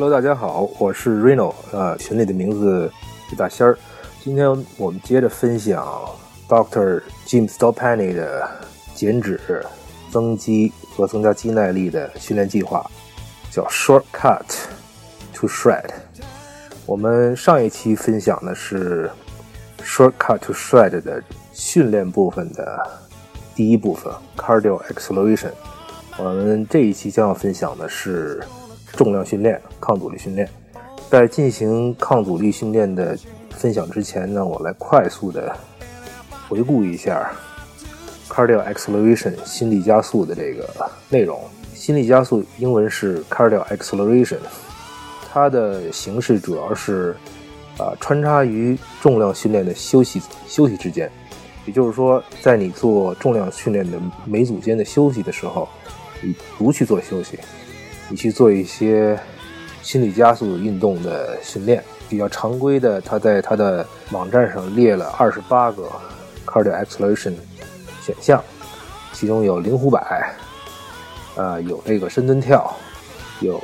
Hello，大家好，我是 Reno，呃，群里的名字是大仙儿。今天我们接着分享 Dr. Jim Stoppani 的减脂、增肌和增加肌耐力的训练计划，叫 Shortcut to Shred。我们上一期分享的是 Shortcut to Shred 的训练部分的第一部分 Cardio Acceleration。我们这一期将要分享的是。重量训练、抗阻力训练，在进行抗阻力训练的分享之前呢，我来快速的回顾一下 cardio acceleration 心力加速的这个内容。心力加速英文是 cardio acceleration，它的形式主要是啊穿插于重量训练的休息休息之间，也就是说，在你做重量训练的每组间的休息的时候，你不去做休息。你去做一些心理加速运动的训练，比较常规的，他在他的网站上列了二十八个 cardio acceleration 选项，其中有灵狐摆，呃，有这个深蹲跳，有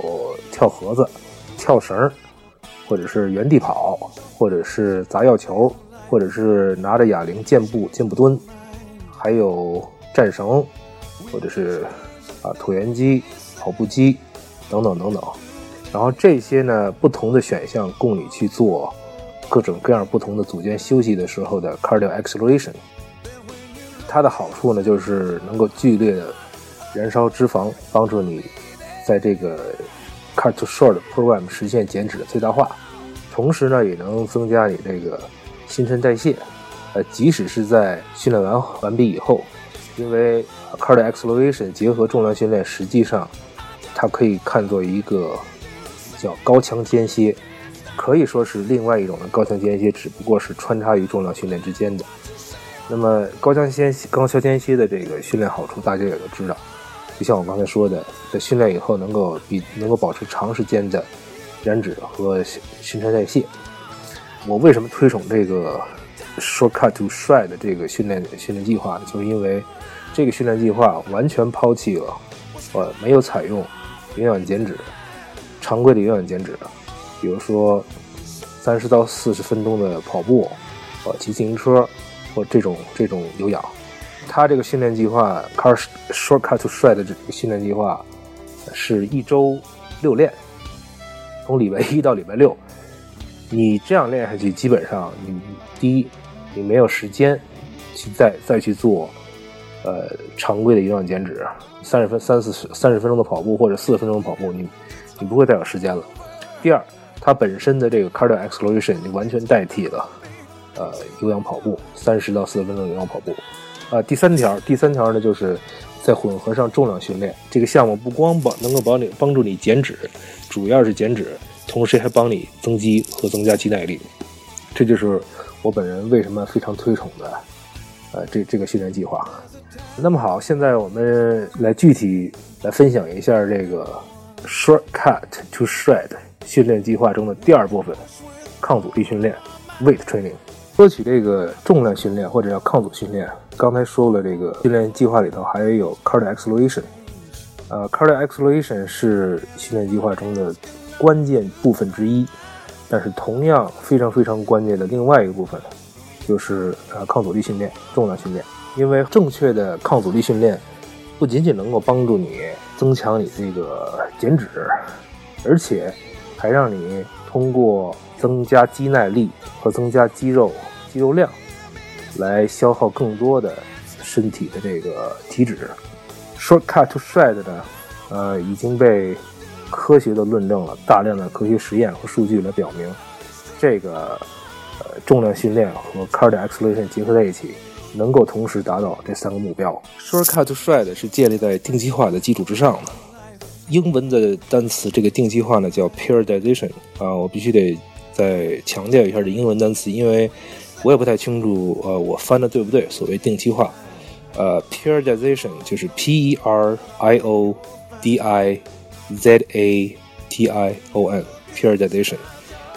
跳盒子、跳绳，或者是原地跑，或者是砸药球，或者是拿着哑铃健步、健步蹲，还有战绳，或者是啊椭圆机、跑步机。等等等等，然后这些呢，不同的选项供你去做各种各样不同的组间休息的时候的 cardio acceleration。它的好处呢，就是能够剧烈的燃烧脂肪，帮助你在这个 cut to short program 实现减脂的最大化。同时呢，也能增加你这个新陈代谢。呃，即使是在训练完完毕以后，因为 cardio acceleration 结合重量训练，实际上。它可以看作一个叫高强间歇，可以说是另外一种的高强间歇，只不过是穿插于重量训练之间的。那么高强间、高强间歇的这个训练好处，大家也都知道。就像我刚才说的，在训练以后能够比能够保持长时间的燃脂和新陈代谢。我为什么推崇这个 shortcut to shred 的这个训练训练计划呢？就是因为这个训练计划完全抛弃了，呃，没有采用。营养减脂，常规的营养减脂，比如说三十到四十分钟的跑步，呃，骑自行车，或这种这种有氧。他这个训练计划，car shortcut to shred 的这个训练计划，是一周六练，从礼拜一到礼拜六。你这样练下去，基本上你第一，你没有时间去再再去做。呃，常规的有氧减脂，三十分三四十三十分钟的跑步或者四十分钟的跑步，你你不会再有时间了。第二，它本身的这个 cardio acceleration 你完全代替了呃有氧跑步，三十到四十分钟有氧跑步。啊，第三条，第三条呢，就是在混合上重量训练这个项目，不光帮能够帮你帮助你减脂，主要是减脂，同时还帮你增肌和增加肌耐力。这就是我本人为什么非常推崇的呃这这个训练计划。那么好，现在我们来具体来分享一下这个 shortcut to shred 训练计划中的第二部分——抗阻力训练 （weight training）。说起这个重量训练或者叫抗阻训练，刚才说了，这个训练计划里头还有 cardio acceleration。呃，cardio acceleration 是训练计划中的关键部分之一，但是同样非常非常关键的另外一个部分，就是呃抗阻力训练、重量训练。因为正确的抗阻力训练，不仅仅能够帮助你增强你这个减脂，而且还让你通过增加肌耐力和增加肌肉肌肉量，来消耗更多的身体的这个体脂。Shortcut to shred 呢，呃，已经被科学的论证了，大量的科学实验和数据来表明，这个呃重量训练和 cardio acceleration 结合在一起。能够同时达到这三个目标。Shortcut to shred 是建立在定期化的基础之上的。英文的单词，这个定期化呢叫 periodization 啊，我必须得再强调一下这英文单词，因为我也不太清楚，呃，我翻的对不对？所谓定期化，呃，periodization 就是 p e r i o d i z a t i o n，periodization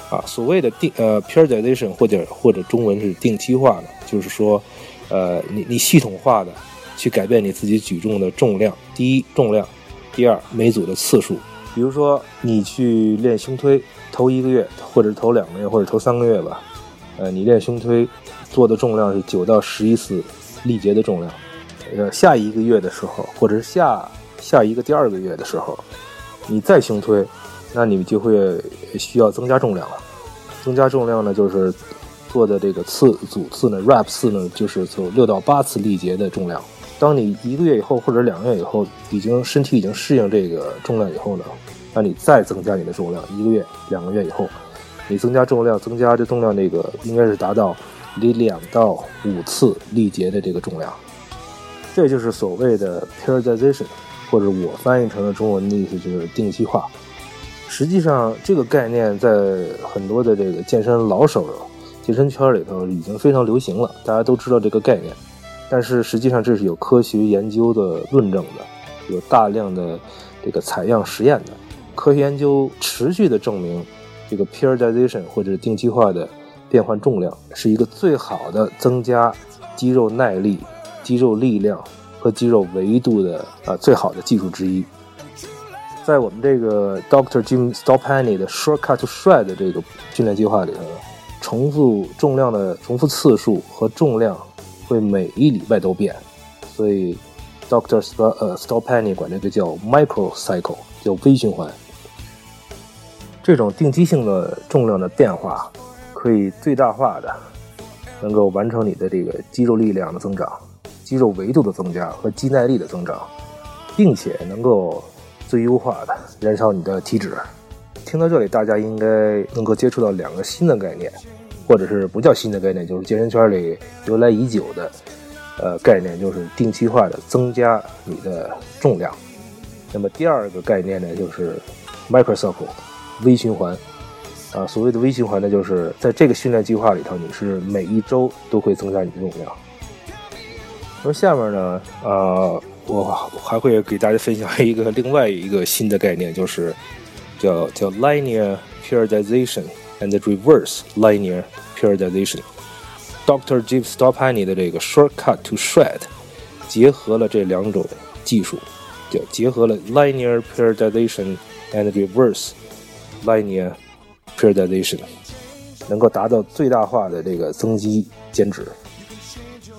啊，所谓的定呃 periodization 或者或者中文是定期化的，就是说。呃，你你系统化的去改变你自己举重的重量，第一重量，第二每组的次数，比如说你去练胸推，头一个月或者头两个月或者头三个月吧，呃，你练胸推做的重量是九到十一次力竭的重量，呃，下一个月的时候或者是下下一个第二个月的时候，你再胸推，那你就会需要增加重量了。增加重量呢，就是做的这个次组次呢，rep 次呢，就是做六到八次力竭的重量。当你一个月以后或者两个月以后，已经身体已经适应这个重量以后呢，那你再增加你的重量。一个月、两个月以后，你增加重量，增加这重量，那个应该是达到你两到五次力竭的这个重量。这就是所谓的 periodization，或者我翻译成了中文的意思就是定期化。实际上，这个概念在很多的这个健身老手、健身圈里头已经非常流行了，大家都知道这个概念。但是实际上这是有科学研究的论证的，有大量的这个采样实验的科学研究持续的证明，这个 periodization 或者定期化的变换重量是一个最好的增加肌肉耐力、肌肉力量和肌肉维度的啊最好的技术之一。在我们这个 Doctor Jim Stoppani 的 Shortcut to Shred 的这个训练计划里头，重复重量的重复次数和重量。会每一礼拜都变，所以 Doctor St 呃 Stoppani 管这个叫 micro cycle，叫微循环。这种定期性的重量的变化，可以最大化的能够完成你的这个肌肉力量的增长、肌肉维度的增加和肌耐力的增长，并且能够最优化的燃烧你的体脂。听到这里，大家应该能够接触到两个新的概念。或者是不叫新的概念，就是健身圈里由来已久的，呃，概念就是定期化的增加你的重量。那么第二个概念呢，就是 micro cycle 微循环。啊，所谓的微循环呢，就是在这个训练计划里头，你是每一周都会增加你的重量。那么下面呢，呃，我还会给大家分享一个另外一个新的概念，就是叫叫 linear periodization。and reverse linear periodization。Dr. Jim Stoppani 的这个 Shortcut to Shred 结合了这两种技术，就结合了 linear periodization and reverse linear periodization，能够达到最大化的这个增肌减脂。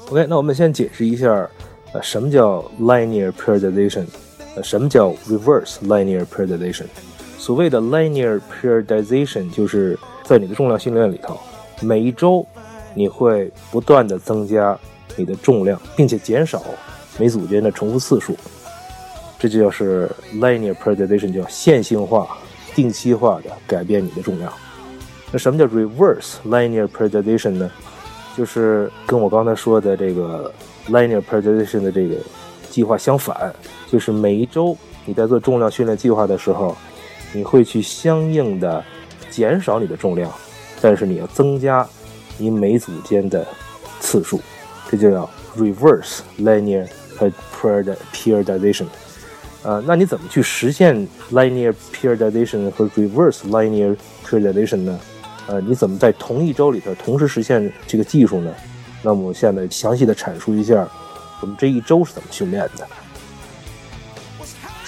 OK，那我们先解释一下，呃，什么叫 linear periodization，呃，什么叫 reverse linear periodization。 所谓的 linear periodization 就是在你的重量训练里头，每一周你会不断的增加你的重量，并且减少每组间的重复次数，这就叫是 linear periodization，叫线性化、定期化的改变你的重量。那什么叫 reverse linear periodization 呢？就是跟我刚才说的这个 linear periodization 的这个计划相反，就是每一周你在做重量训练计划的时候。你会去相应的减少你的重量，但是你要增加你每组间的次数，这就叫 reverse linear periodization。呃，那你怎么去实现 linear periodization 和 reverse linear periodization 呢？呃，你怎么在同一周里头同时实现这个技术呢？那么我现在详细的阐述一下我们这一周是怎么训练的。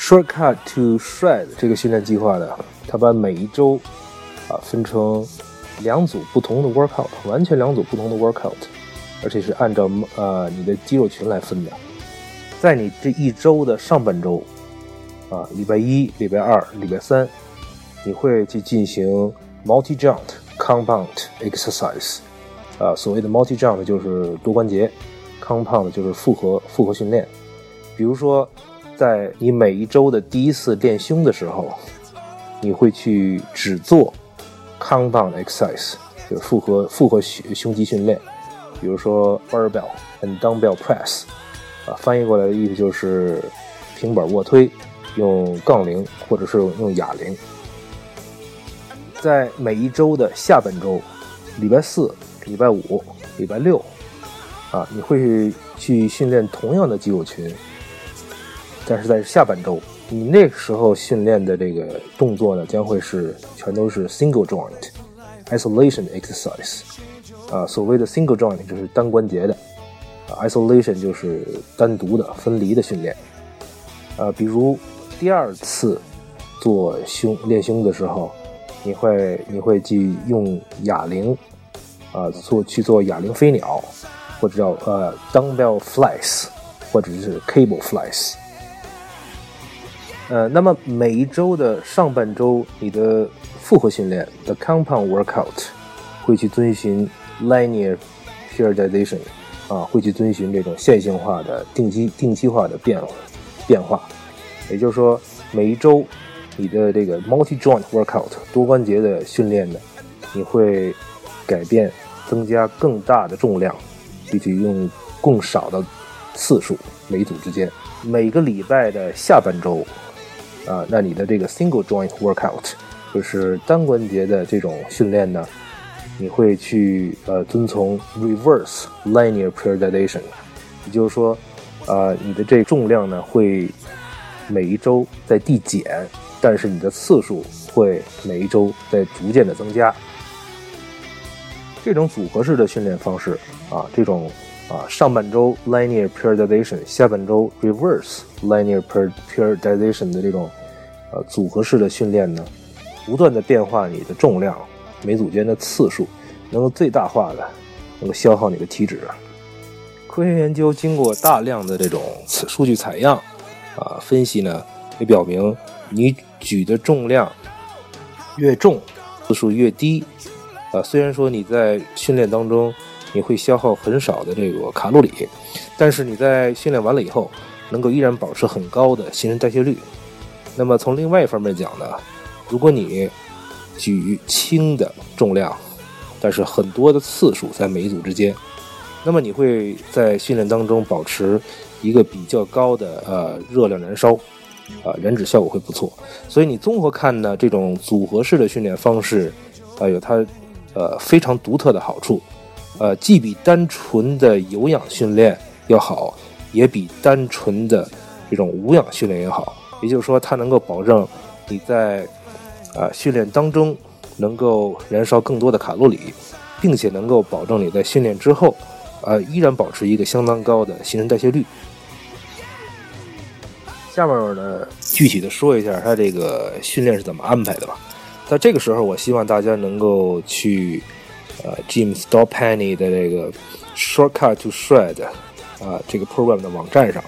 Shortcut to Shred 这个训练计划呢，它把每一周啊分成两组不同的 workout，完全两组不同的 workout，而且是按照呃你的肌肉群来分的。在你这一周的上半周啊，礼拜一、礼拜二、礼拜三，你会去进行 multi jump compound exercise，啊，所谓的 multi jump 就是多关节，compound 就是复合复合训练，比如说。在你每一周的第一次练胸的时候，你会去只做 compound exercise，就是复合复合胸胸肌训练，比如说 barbell and dumbbell press，啊，翻译过来的意思就是平板卧推，用杠铃或者是用哑铃。在每一周的下半周，礼拜四、礼拜五、礼拜六，啊，你会去训练同样的肌肉群。但是在下半周，你那个时候训练的这个动作呢，将会是全都是 single joint isolation exercise。啊，所谓的 single joint 就是单关节的啊，isolation 就是单独的、分离的训练。啊，比如第二次做胸练胸的时候，你会你会去用哑铃啊做去做哑铃飞鸟，或者叫呃 dumbbell flies，或者是 cable flies。呃，那么每一周的上半周，你的复合训练的 compound workout 会去遵循 linear periodization，啊，会去遵循这种线性化的定期定期化的变化变化。也就是说，每一周你的这个 multi joint workout 多关节的训练呢，你会改变增加更大的重量，具体用更少的次数每组之间。每个礼拜的下半周。啊，那你的这个 single joint workout 就是单关节的这种训练呢，你会去呃遵从 reverse linear periodization，也就是说，呃，你的这重量呢会每一周在递减，但是你的次数会每一周在逐渐的增加。这种组合式的训练方式啊，这种。啊，上半周 linear periodization，下半周 reverse linear periodization 的这种呃组合式的训练呢，不断的变化你的重量，每组间的次数，能够最大化的能够消耗你的体脂。科学研究经过大量的这种数据采样啊分析呢，也表明你举的重量越重，次数越低。啊，虽然说你在训练当中。你会消耗很少的这个卡路里，但是你在训练完了以后，能够依然保持很高的新陈代谢率。那么从另外一方面讲呢，如果你举轻的重量，但是很多的次数在每一组之间，那么你会在训练当中保持一个比较高的呃热量燃烧，啊燃脂效果会不错。所以你综合看呢，这种组合式的训练方式，啊有它呃非常独特的好处。呃，既比单纯的有氧训练要好，也比单纯的这种无氧训练也好。也就是说，它能够保证你在啊训练当中能够燃烧更多的卡路里，并且能够保证你在训练之后，呃，依然保持一个相当高的新陈代谢率。下面呢，具体的说一下它这个训练是怎么安排的吧。在这个时候，我希望大家能够去。呃，Jim Stoppani 的这个 Shortcut to Shred 啊，这个 program 的网站上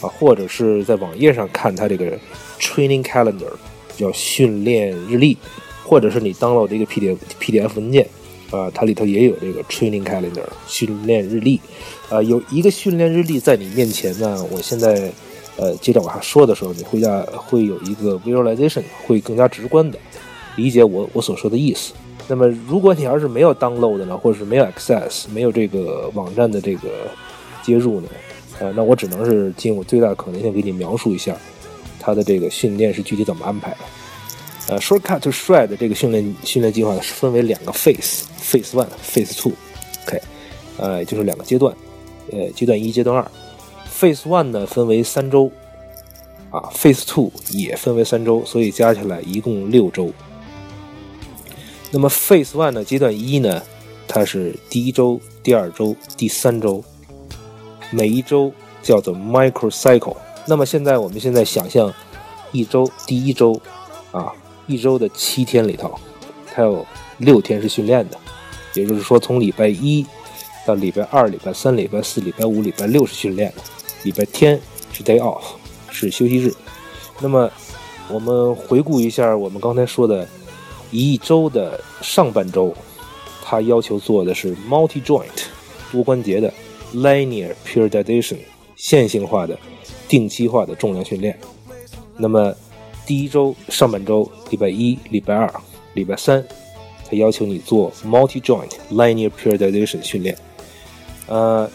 啊，或者是在网页上看它这个 Training Calendar，叫训练日历，或者是你 download 这个 PDF PDF 文件啊，它里头也有这个 Training Calendar 训练日历啊，有一个训练日历在你面前呢。我现在呃接着往下说的时候，你会要会有一个 visualization，会更加直观的理解我我所说的意思。那么，如果你要是没有 download 的呢，或者是没有 access，没有这个网站的这个接入呢，呃，那我只能是尽我最大的可能性给你描述一下它的这个训练是具体怎么安排的。呃，shortcut to shred 这个训练训练计划呢是分为两个 phase，phase one，phase two，OK，呃，就是两个阶段，呃，阶段一、阶段二。phase one 呢分为三周，啊，phase two 也分为三周，所以加起来一共六周。那么 Phase One 的阶段一呢，它是第一周、第二周、第三周，每一周叫做 Micro Cycle。那么现在我们现在想象一周第一周啊，一周的七天里头，它有六天是训练的，也就是说从礼拜一到礼拜二、礼拜三、礼拜四、礼拜五、礼拜六是训练的，礼拜天是 Day Off，是休息日。那么我们回顾一下我们刚才说的。一周的上半周，他要求做的是 multi joint 多关节的 linear periodization 线性化的定期化的重量训练。那么第一周上半周，礼拜一、礼拜二、礼拜三，他要求你做 multi joint linear periodization 训练。呃，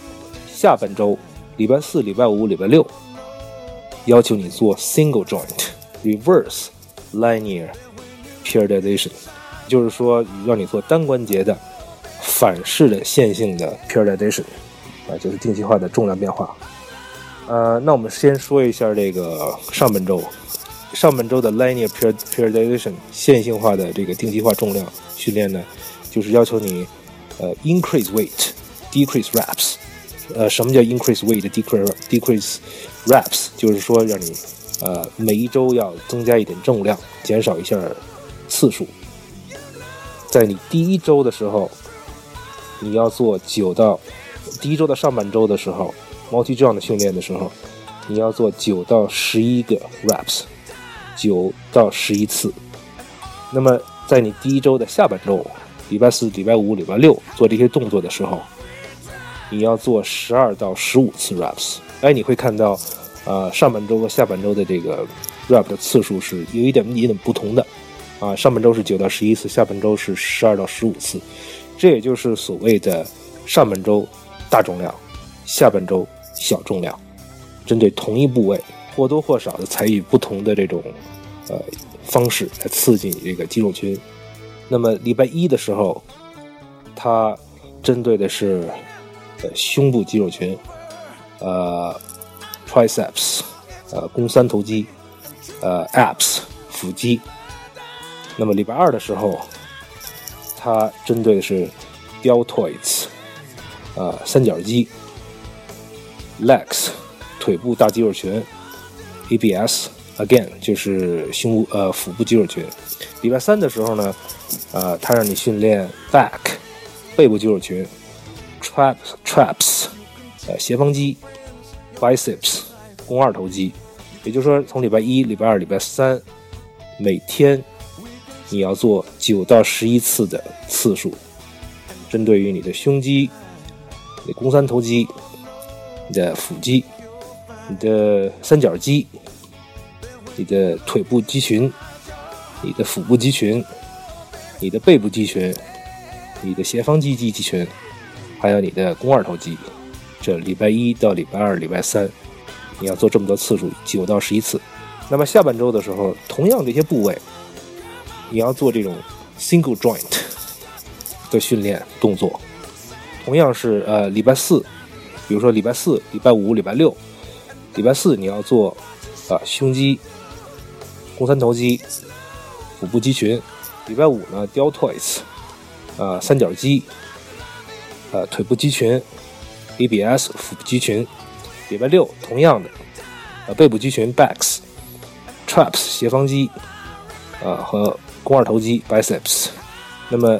下半周礼拜四、礼拜五、礼拜六，要求你做 single joint reverse linear。Periodization，就是说让你做单关节的反式的线性的 periodization，啊，就是定期化的重量变化。呃，那我们先说一下这个上半周，上半周的 linear periodization 线性化的这个定期化重量训练呢，就是要求你呃 increase weight，decrease reps。呃，什么叫 increase weight，decrease decrease reps？就是说让你呃，每一周要增加一点重量，减少一下次数。在你第一周的时候，你要做九到第一周的上半周的时候，multi jump 的训练的时候，你要做九到十一个 reps，九到十一次。那么在你第一周的下半周，礼拜四、礼拜五、礼拜六做这些动作的时候，你要做十二到十五次 reps。哎，你会看到，呃，上半周和下半周的这个 rep 的次数是有一点一点不同的。啊，上半周是九到十一次，下半周是十二到十五次。这也就是所谓的上半周大重量，下半周小重量，针对同一部位或多或少的采取不同的这种呃方式来刺激你这个肌肉群。那么礼拜一的时候，它针对的是呃胸部肌肉群，呃 triceps，呃肱三头肌，呃 abs 腹肌。那么礼拜二的时候，它针对的是 deltoids，啊三角肌，legs 腿部大肌肉群，abs again 就是胸呃腹部肌肉群。礼拜三的时候呢，呃，它让你训练 back 背部肌肉群，traps traps 呃斜方肌，biceps 肱二头肌。也就是说，从礼拜一、礼拜二、礼拜三，每天你要做九到十一次的次数，针对于你的胸肌、你的肱三头肌、你的腹肌、你的三角肌、你的腿部肌群。你的腹部肌群、你的背部肌群、你的斜方肌肌肌群，还有你的肱二头肌，这礼拜一到礼拜二、礼拜三，你要做这么多次数，九到十一次。那么下半周的时候，同样这些部位，你要做这种 single joint 的训练动作，同样是呃礼拜四，比如说礼拜四、礼拜五、礼拜六，礼拜四你要做啊胸肌、肱三头肌。腹部肌群，礼拜五呢，deltoids，啊，三角肌，呃，腿部肌群，abs，腹部肌群。礼拜六同样的，呃，背部肌群，backs，traps，斜方肌，啊，和肱二头肌，biceps。那么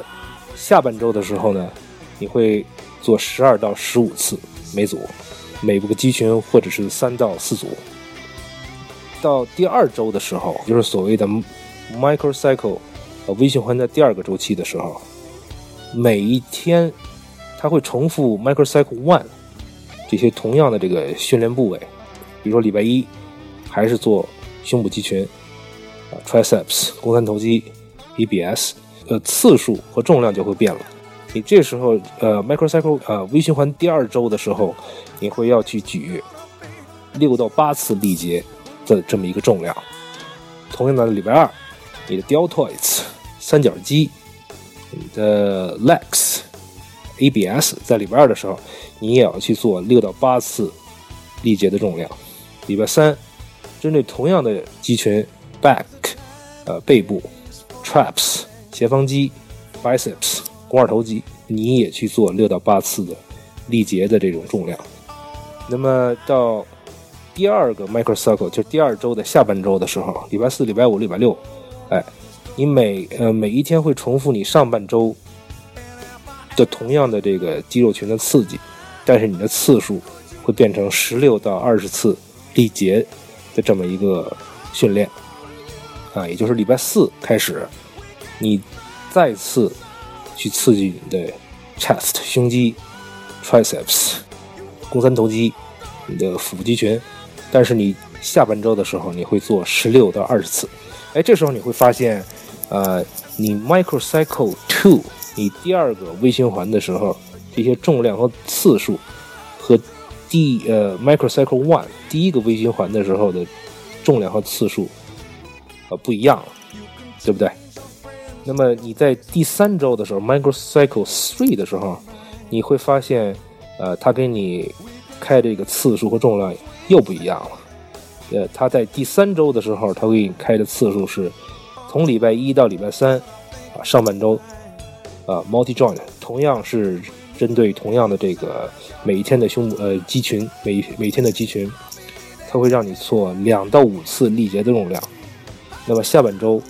下半周的时候呢，你会做十二到十五次每组，每个肌群或者是三到四组。到第二周的时候，就是所谓的。Microcycle，呃，微循环在第二个周期的时候，每一天它会重复 Microcycle One 这些同样的这个训练部位，比如说礼拜一还是做胸部肌群，啊，Triceps 肱三头肌，abs，呃，次数和重量就会变了。你这时候呃 Microcycle 呃微循环第二周的时候，你会要去举六到八次力竭的这么一个重量。同样的礼拜二。你的 deltoids 三角肌，你的 legs abs 在礼拜二的时候，你也要去做六到八次力竭的重量。礼拜三，针对同样的肌群 back 呃背部 traps 斜方肌 biceps 肱二头肌，你也去做六到八次的力竭的这种重量。那么到第二个 microcycle 就是第二周的下半周的时候，礼拜四、礼拜五、礼拜六。哎，你每呃每一天会重复你上半周的同样的这个肌肉群的刺激，但是你的次数会变成十六到二十次力竭的这么一个训练啊，也就是礼拜四开始，你再次去刺激你的 chest 胸肌、triceps 肱三头肌、你的腹部肌群，但是你下半周的时候你会做十六到二十次。哎，这时候你会发现，呃，你 microcycle two，你第二个微循环的时候，这些重量和次数和第呃 microcycle one 第一个微循环的时候的重量和次数呃不一样了，对不对？那么你在第三周的时候 microcycle three 的时候，你会发现，呃，它给你开这个次数和重量又不一样了。呃，他在第三周的时候，他给你开的次数是，从礼拜一到礼拜三，啊，上半周，啊，multi joint，同样是针对同样的这个每一天的胸部呃肌群，每每天的肌群，它会让你做两到五次力竭的重量。那么下半周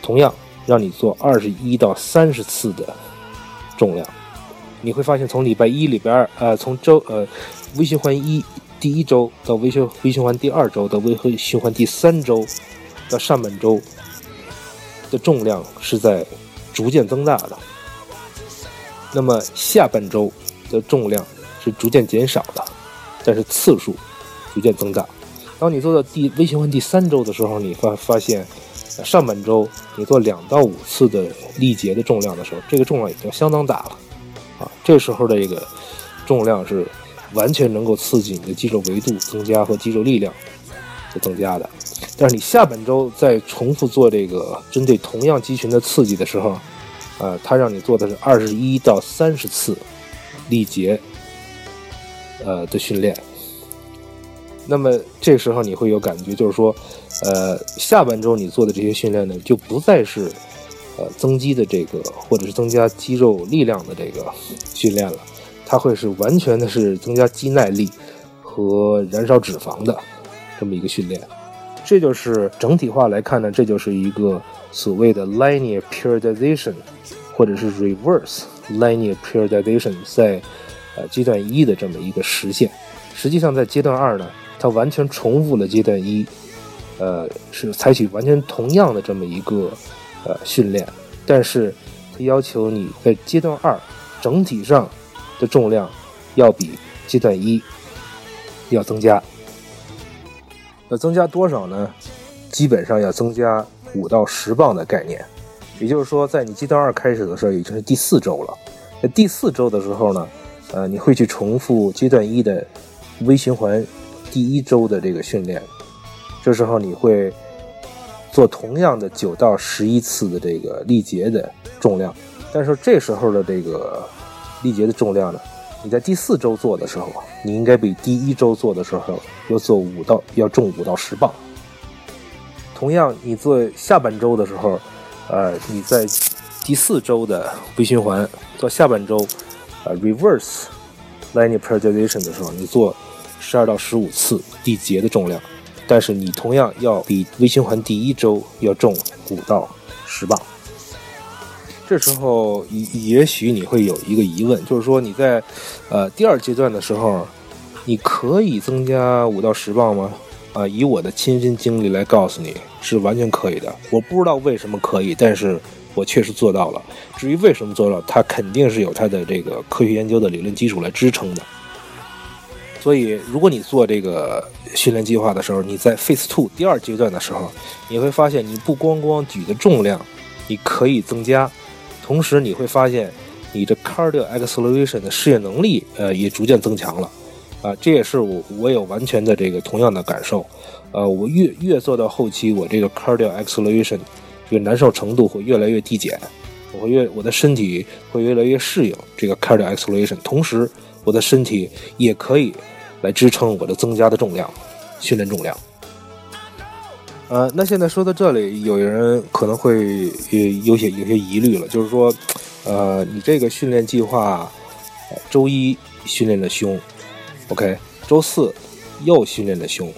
同样让你做二十一到三十次的重量。你会发现，从礼拜一、礼拜二，呃，从周呃微循环一第一周到微循微循环第二周到微循环第三周到上半周的重量是在逐渐增大的。那么下半周的重量是逐渐减少的，但是次数逐渐增大。当你做到第微循环第三周的时候，你发发现上半周你做两到五次的力竭的重量的时候，这个重量已经相当大了。啊，这时候的这个重量是完全能够刺激你的肌肉维度增加和肌肉力量的增加的。但是你下半周再重复做这个针对同样肌群的刺激的时候，呃，它让你做的是二十一到三十次力竭，呃的训练。那么这时候你会有感觉，就是说，呃，下半周你做的这些训练呢，就不再是。呃，增肌的这个，或者是增加肌肉力量的这个训练了，它会是完全的是增加肌耐力和燃烧脂肪的这么一个训练。这就是整体化来看呢，这就是一个所谓的 linear periodization，或者是 reverse linear periodization，在呃阶段一的这么一个实现。实际上在阶段二呢，它完全重复了阶段一，呃，是采取完全同样的这么一个。呃，训练，但是它要求你在阶段二整体上的重量要比阶段一要增加。要增加多少呢？基本上要增加五到十磅的概念。也就是说，在你阶段二开始的时候，已经是第四周了。在第四周的时候呢，呃，你会去重复阶段一的微循环第一周的这个训练。这时候你会。做同样的九到十一次的这个力竭的重量，但是这时候的这个力竭的重量呢，你在第四周做的时候，你应该比第一周做的时候要做五到要重五到十磅。同样，你做下半周的时候，呃，你在第四周的微循环做下半周，呃，reverse linear periodization 的时候，你做十二到十五次力竭的重量。但是你同样要比微循环第一周要重五到十磅。这时候也许你会有一个疑问，就是说你在呃第二阶段的时候，你可以增加五到十磅吗？啊，以我的亲身经历来告诉你是完全可以的。我不知道为什么可以，但是我确实做到了。至于为什么做到，它肯定是有它的这个科学研究的理论基础来支撑的。所以，如果你做这个训练计划的时候，你在 Phase Two 第二阶段的时候，你会发现你不光光举的重量，你可以增加，同时你会发现你的 Cardio Acceleration 的适应能力，呃，也逐渐增强了。啊，这也是我我有完全的这个同样的感受。呃，我越越做到后期，我这个 Cardio Acceleration 这个难受程度会越来越递减，我会越我的身体会越来越适应这个 Cardio Acceleration，同时。我的身体也可以来支撑我的增加的重量，训练重量。呃，那现在说到这里，有人可能会有有些有些疑虑了，就是说，呃，你这个训练计划，周一训练的胸，OK，周四又训练的胸，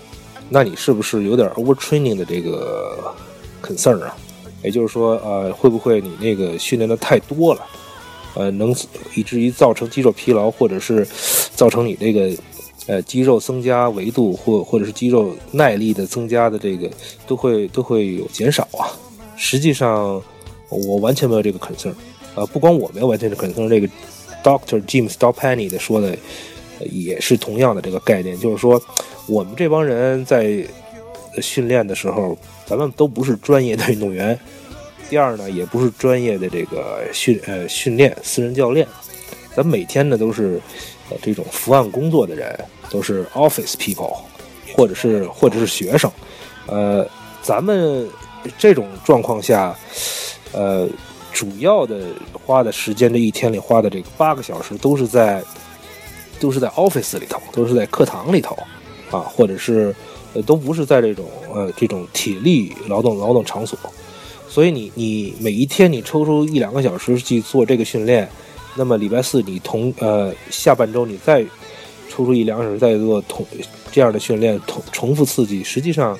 那你是不是有点 overtraining 的这个 concern 啊？也就是说，呃，会不会你那个训练的太多了？呃，能以至于造成肌肉疲劳，或者是造成你这个呃肌肉增加维度或或者是肌肉耐力的增加的这个都会都会有减少啊。实际上，我完全没有这个 concern。呃，不光我没有完全的 concern，这个 Doctor Jim Stoppani 的说的也是同样的这个概念，就是说我们这帮人在训练的时候，咱们都不是专业的运动员。第二呢，也不是专业的这个训呃训练私人教练，咱每天呢都是呃这种伏案工作的人，都是 office people，或者是或者是学生，呃，咱们这种状况下，呃，主要的花的时间这一天里花的这个八个小时都是在都是在 office 里头，都是在课堂里头啊，或者是呃都不是在这种呃这种体力劳动劳动场所。所以你你每一天你抽出一两个小时去做这个训练，那么礼拜四你同呃下半周你再抽出一两个小时再做同这样的训练，重重复刺激，实际上，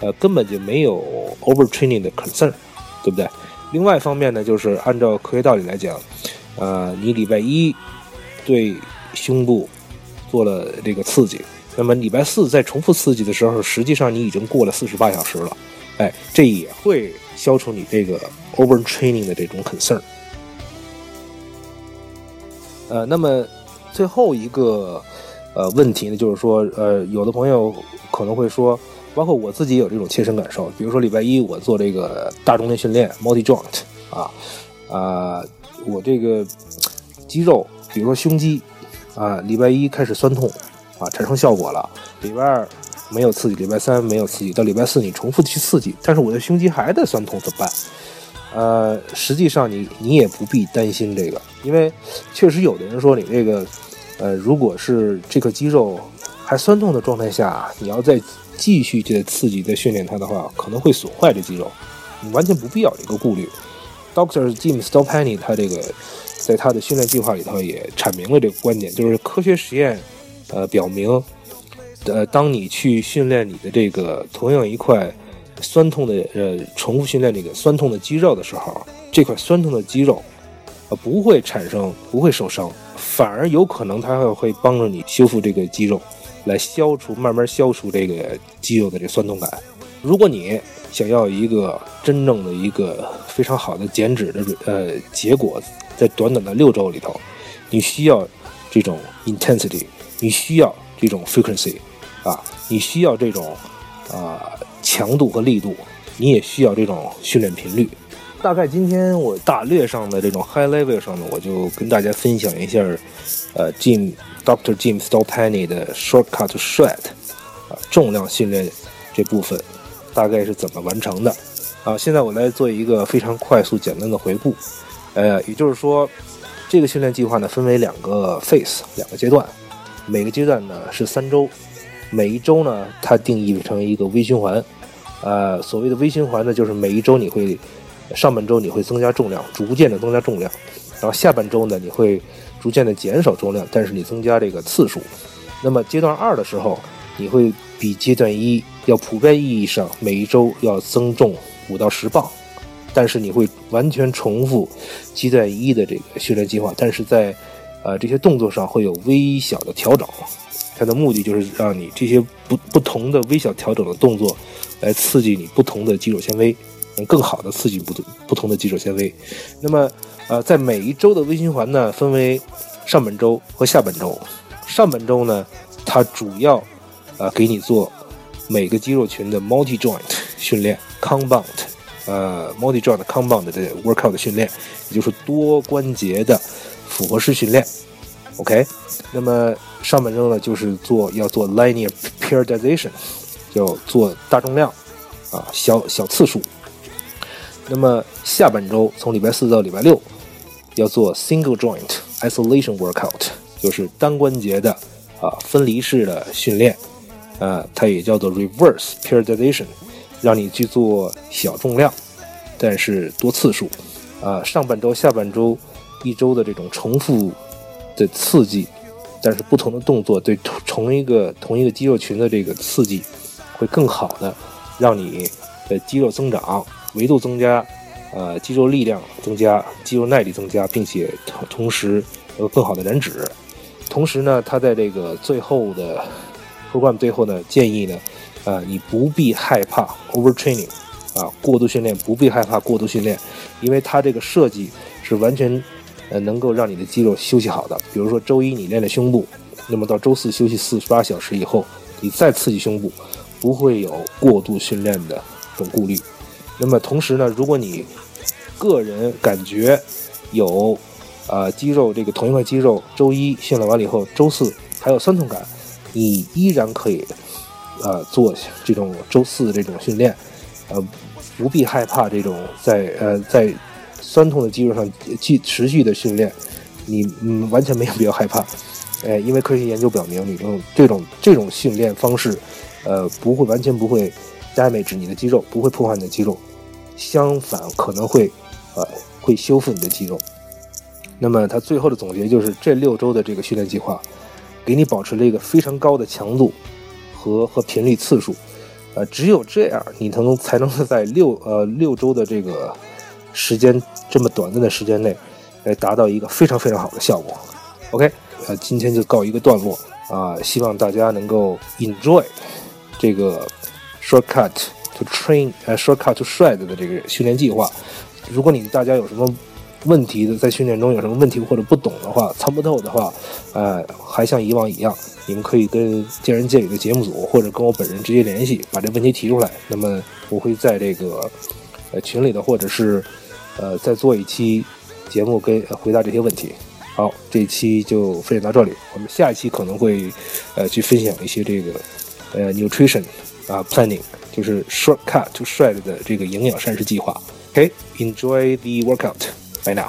呃，根本就没有 overtraining 的 concern，对不对？另外一方面呢，就是按照科学道理来讲，呃，你礼拜一对胸部做了这个刺激，那么礼拜四再重复刺激的时候，实际上你已经过了四十八小时了，哎，这也会消除你这个 overtraining 的这种 concern。呃，那么最后一个呃问题呢，就是说，呃，有的朋友可能会说，包括我自己有这种切身感受，比如说礼拜一我做这个大重量训练 multi joint 啊啊，我这个肌肉，比如说胸肌啊，礼拜一开始酸痛啊，产生效果了，礼拜二没有刺激，礼拜三没有刺激，到礼拜四你重复去刺激，但是我的胸肌还在酸痛，怎么办？呃，实际上你你也不必担心这个，因为确实有的人说你这个，呃，如果是这个肌肉还酸痛的状态下，你要再继续的刺激再训练它的话，可能会损坏这肌肉，你完全不必要这个顾虑。Doctor Jim Stoppani 他这个在他的训练计划里头也阐明了这个观点，就是科学实验，呃，表明，呃，当你去训练你的这个同样一块。酸痛的呃，重复训练这个酸痛的肌肉的时候，这块酸痛的肌肉，呃，不会产生，不会受伤，反而有可能它会会帮助你修复这个肌肉，来消除慢慢消除这个肌肉的这酸痛感。如果你想要一个真正的一个非常好的减脂的呃结果，在短短的六周里头，你需要这种 intensity，你需要这种 frequency，你需要这种啊。强度和力度，你也需要这种训练频率。大概今天我大略上的这种 high level 上呢，我就跟大家分享一下，呃，Jim Doctor Jim Stoppani 的 shortcut shred 啊，重量训练这部分大概是怎么完成的啊？现在我来做一个非常快速简单的回顾，呃，也就是说，这个训练计划呢分为两个 phase 两个阶段，每个阶段呢是三周。每一周呢，它定义成一个微循环，呃，所谓的微循环呢，就是每一周你会，上半周你会增加重量，逐渐的增加重量，然后下半周呢，你会逐渐的减少重量，但是你增加这个次数。那么阶段二的时候，你会比阶段一要普遍意义上每一周要增重五到十磅，但是你会完全重复阶段一的这个训练计划，但是在呃这些动作上会有微小的调整。它的目的就是让你这些不不同的微小调整的动作，来刺激你不同的肌肉纤维，能更好的刺激不同不同的肌肉纤维。那么，呃，在每一周的微循环呢，分为上半周和下半周。上半周呢，它主要呃给你做每个肌肉群的 multi joint 训练，compound，呃，multi joint compound 的 workout 训练，也就是多关节的复合式训练。OK，那么。上半周呢，就是做要做 linear periodization，要做大重量，啊，小小次数。那么下半周从礼拜四到礼拜六，要做 single joint isolation workout，就是单关节的啊分离式的训练，啊，它也叫做 reverse periodization，让你去做小重量，但是多次数。啊，上半周、下半周一周的这种重复的刺激。但是不同的动作对同一个同一个肌肉群的这个刺激，会更好的让你的肌肉增长、维度增加，呃，肌肉力量增加、肌肉耐力增加，并且同同时有更好的燃脂。同时呢，他在这个最后的 program 最后呢，建议呢，呃，你不必害怕 overtraining，啊，过度训练不必害怕过度训练，因为它这个设计是完全。呃，能够让你的肌肉休息好的，比如说周一你练了胸部，那么到周四休息四十八小时以后，你再刺激胸部，不会有过度训练的这种顾虑。那么同时呢，如果你个人感觉有啊肌肉这个同一块肌肉，周一训练完了以后，周四还有酸痛感，你依然可以啊做这种周四的这种训练，呃，不必害怕这种在呃在。酸痛的肌肉上继持续的训练，你嗯完全没有必要害怕，哎，因为科学研究表明，你这种这种这种训练方式，呃，不会完全不会 damage 你的肌肉，不会破坏你的肌肉，相反可能会，呃，会修复你的肌肉。那么他最后的总结就是，这六周的这个训练计划，给你保持了一个非常高的强度和和频率次数。呃，只有这样，你才能才能在六呃六周的这个时间这么短暂的时间内，来达到一个非常非常好的效果。OK，呃，今天就告一个段落啊，希望大家能够 enjoy 这个 shortcut to train 呃 shortcut to shred 的这个训练计划。如果你大家有什么问题的，在训练中有什么问题或者不懂的话，参不透的话，呃，还像以往一样。你们可以跟见仁见语的节目组，或者跟我本人直接联系，把这问题提出来。那么我会在这个呃群里的，或者是呃再做一期节目跟回答这些问题。好，这一期就分享到这里。我们下一期可能会呃去分享一些这个呃 nutrition 啊 planning，就是 shortcut to shred 的这个营养膳食计划。OK，enjoy the workout. Bye now.